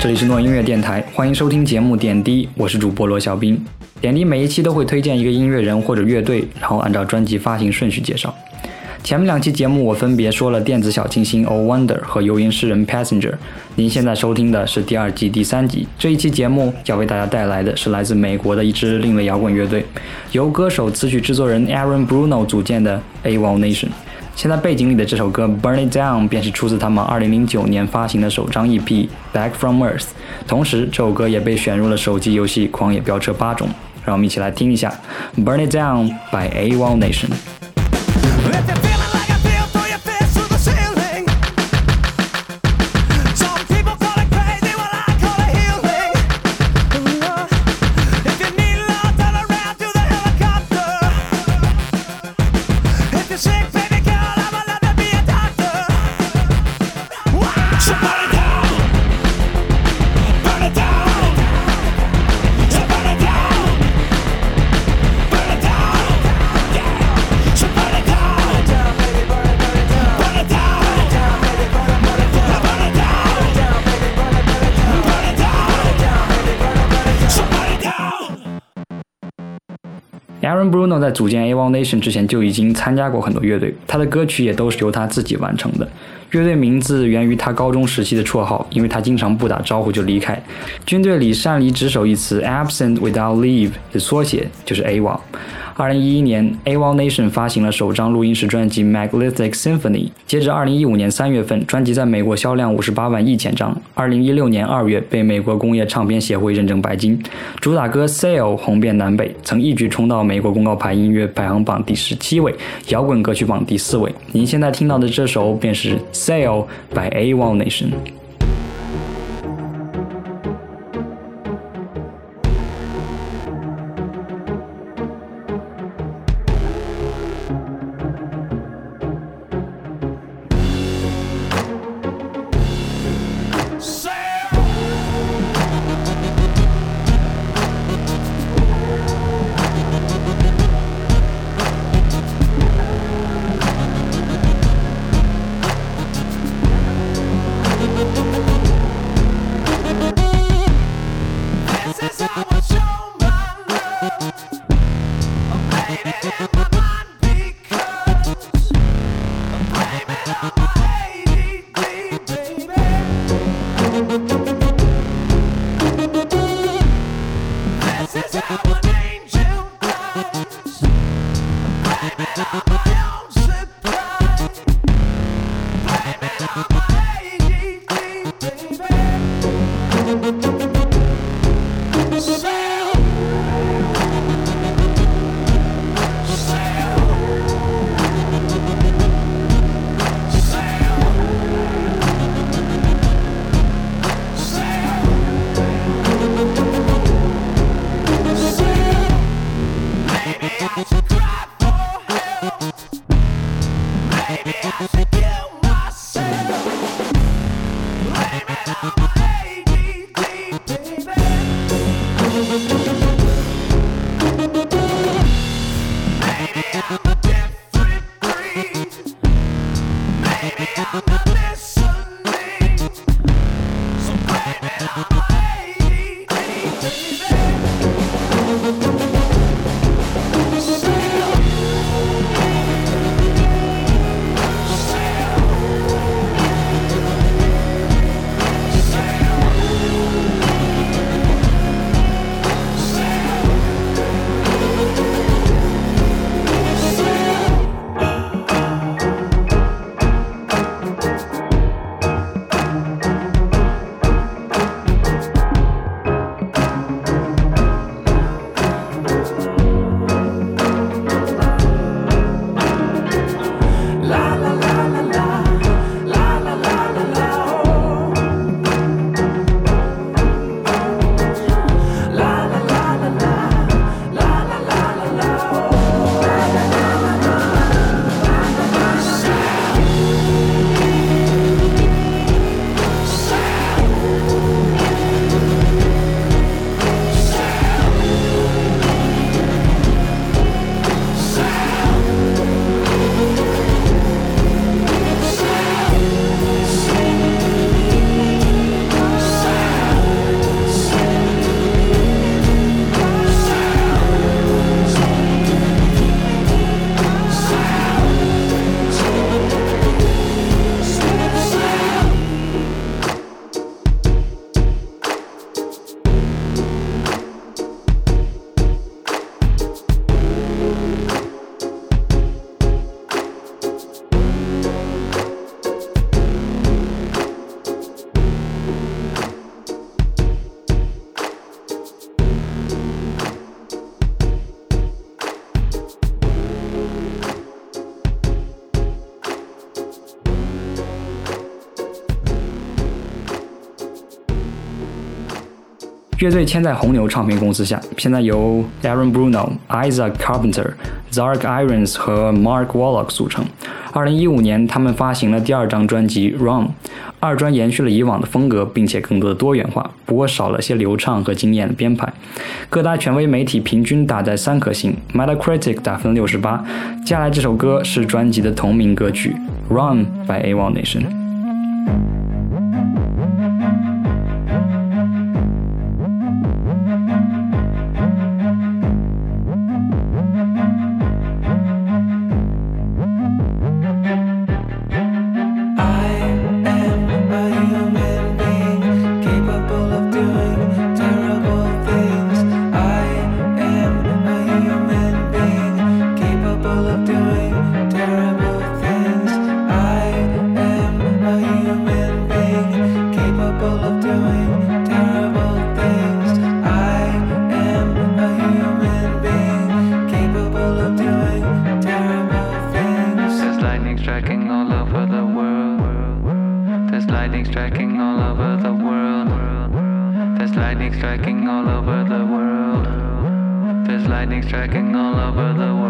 这里是诺音乐电台，欢迎收听节目点滴，我是主播罗小兵。点滴每一期都会推荐一个音乐人或者乐队，然后按照专辑发行顺序介绍。前面两期节目我分别说了电子小清新《O Wonder》和游吟诗人《Passenger》。您现在收听的是第二季第三集。这一期节目要为大家带来的是来自美国的一支另类摇滚乐队，由歌手、词曲制作人 Aaron Bruno 组建的 AWOL Nation。现在背景里的这首歌《Burn It Down》便是出自他们2009年发行的首张 EP《Back From Earth》，同时这首歌也被选入了手机游戏《狂野飙车八》中。让我们一起来听一下《Burn It Down》by A1 Nation。Bruno 在组建 A1 Nation 之前就已经参加过很多乐队，他的歌曲也都是由他自己完成的。乐队名字源于他高中时期的绰号，因为他经常不打招呼就离开。军队里擅离职守一词 absent without leave 的缩写就是 A1。二零一一年，AWOL Nation 发行了首张录音室专辑《Megalithic Symphony》。截至二零一五年三月份，专辑在美国销量五十八万一千张。二零一六年二月，被美国工业唱片协会认证白金。主打歌《Sale》红遍南北，曾一举冲到美国公告牌音乐排行榜第十七位，摇滚歌曲榜第四位。您现在听到的这首便是《Sail》by AWOL Nation。down. 乐队签在红牛唱片公司下，现在由 Aaron Bruno、Isaac Carpenter、Zark Irons 和 Mark Wallock 组成。二零一五年，他们发行了第二张专辑《Run》，二专延续了以往的风格，并且更多的多元化，不过少了些流畅和惊艳的编排。各大权威媒体平均打在三颗星，Metacritic 打分六十八。接下来这首歌是专辑的同名歌曲《Run》by A One Nation。human being capable of doing terrible things. I am a human being capable of doing terrible things. There's lightning striking all over the world. There's lightning striking all over the world. There's lightning striking all over the world. There's lightning striking all over the world.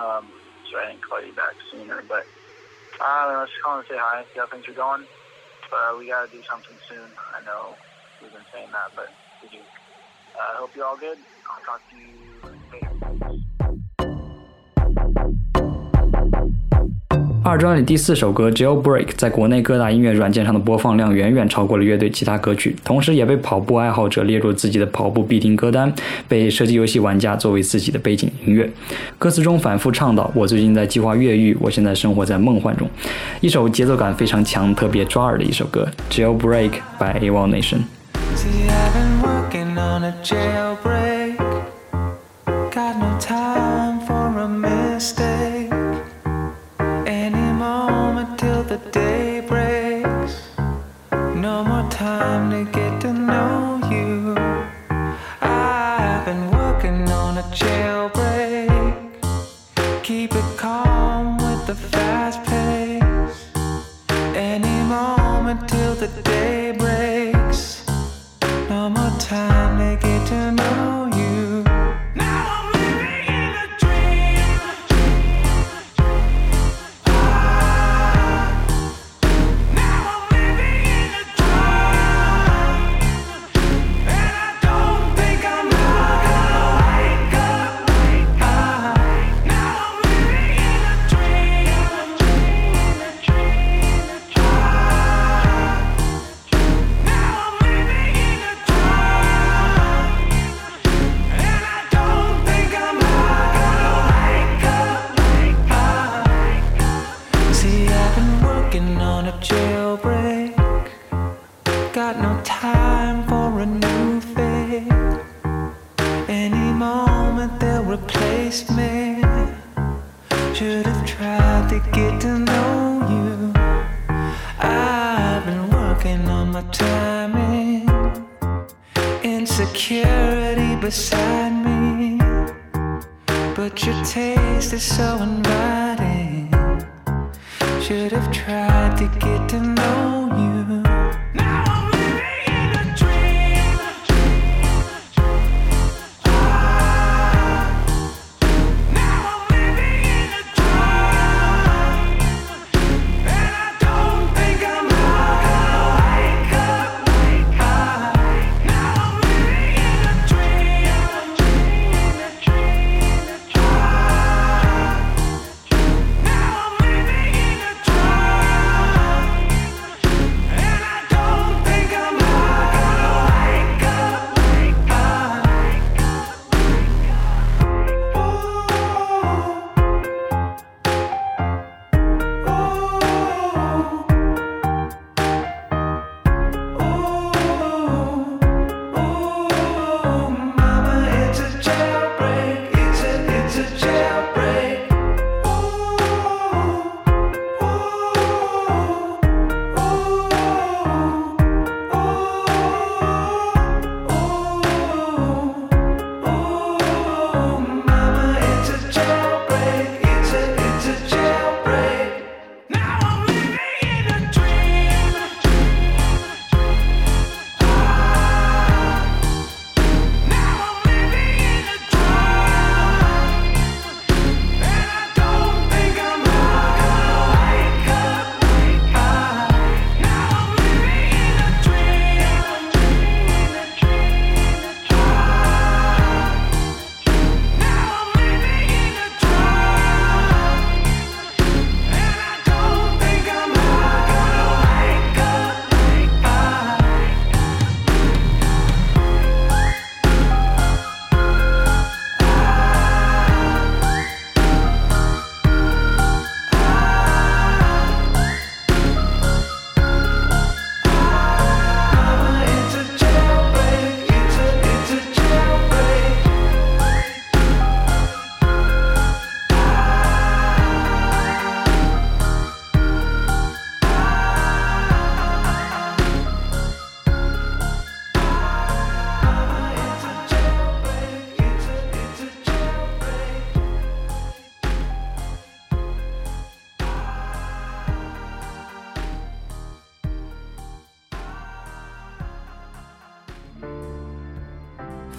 Um, so I didn't call you back sooner, but I don't know. Just calling to say hi, see how things are going. But uh, we gotta do something soon. I know we've been saying that, but we do. Uh, I uh, hope you're all good. I'll talk to you. 二专里第四首歌《Jailbreak》在国内各大音乐软件上的播放量远远超过了乐队其他歌曲，同时也被跑步爱好者列入自己的跑步必听歌单，被射击游戏玩家作为自己的背景音乐。歌词中反复倡导：“我最近在计划越狱，我现在生活在梦幻中。”一首节奏感非常强、特别抓耳的一首歌，《Jailbreak》by A1 Nation。See, I've been working on a jailbreak.。Replacement. Should have tried to get to know you. I've been working on my timing. Insecurity beside me. But your taste is so inviting. Should have tried to get to know you.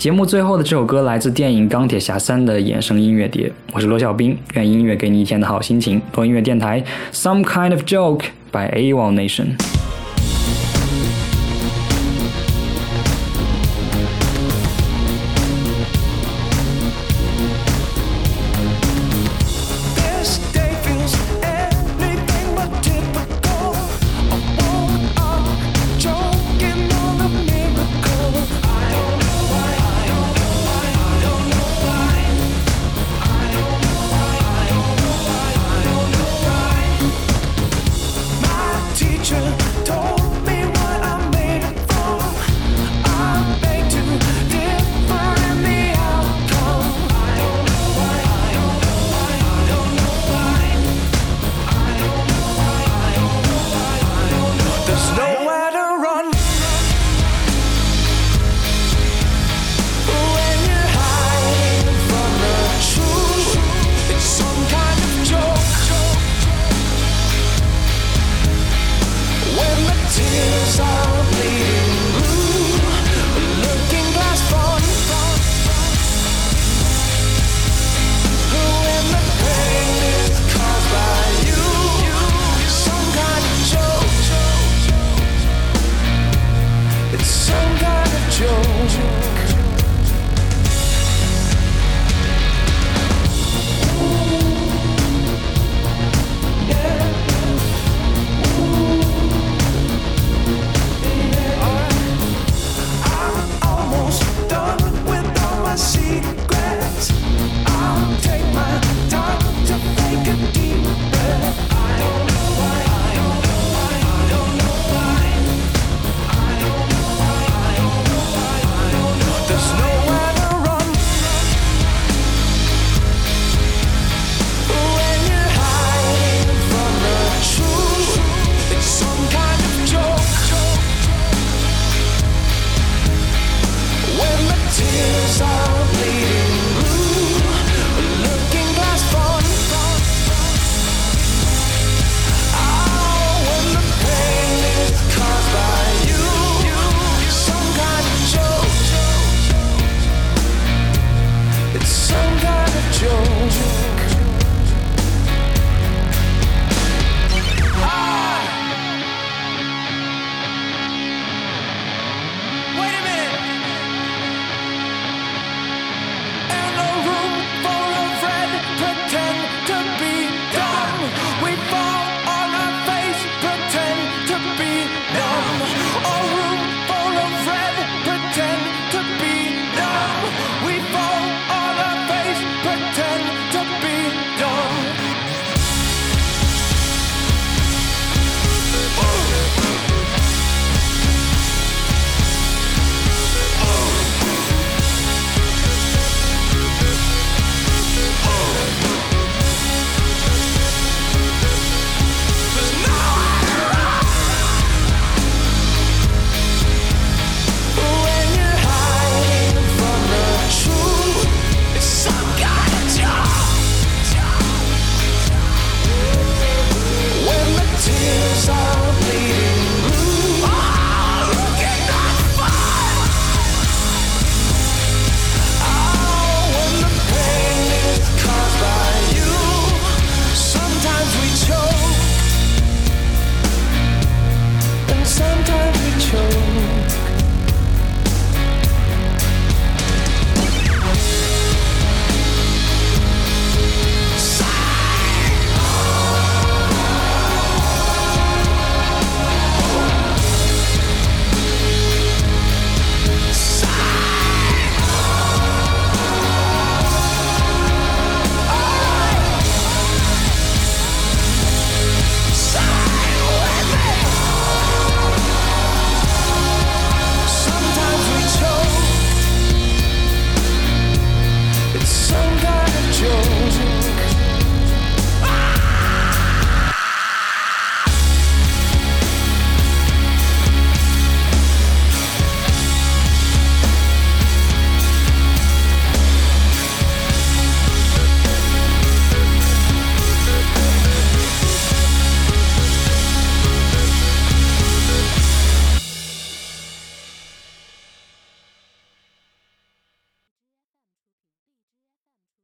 节目最后的这首歌来自电影《钢铁侠三》的衍生音乐碟。我是罗小兵，愿音乐给你一天的好心情。播音乐电台，some kind of joke by A One Nation。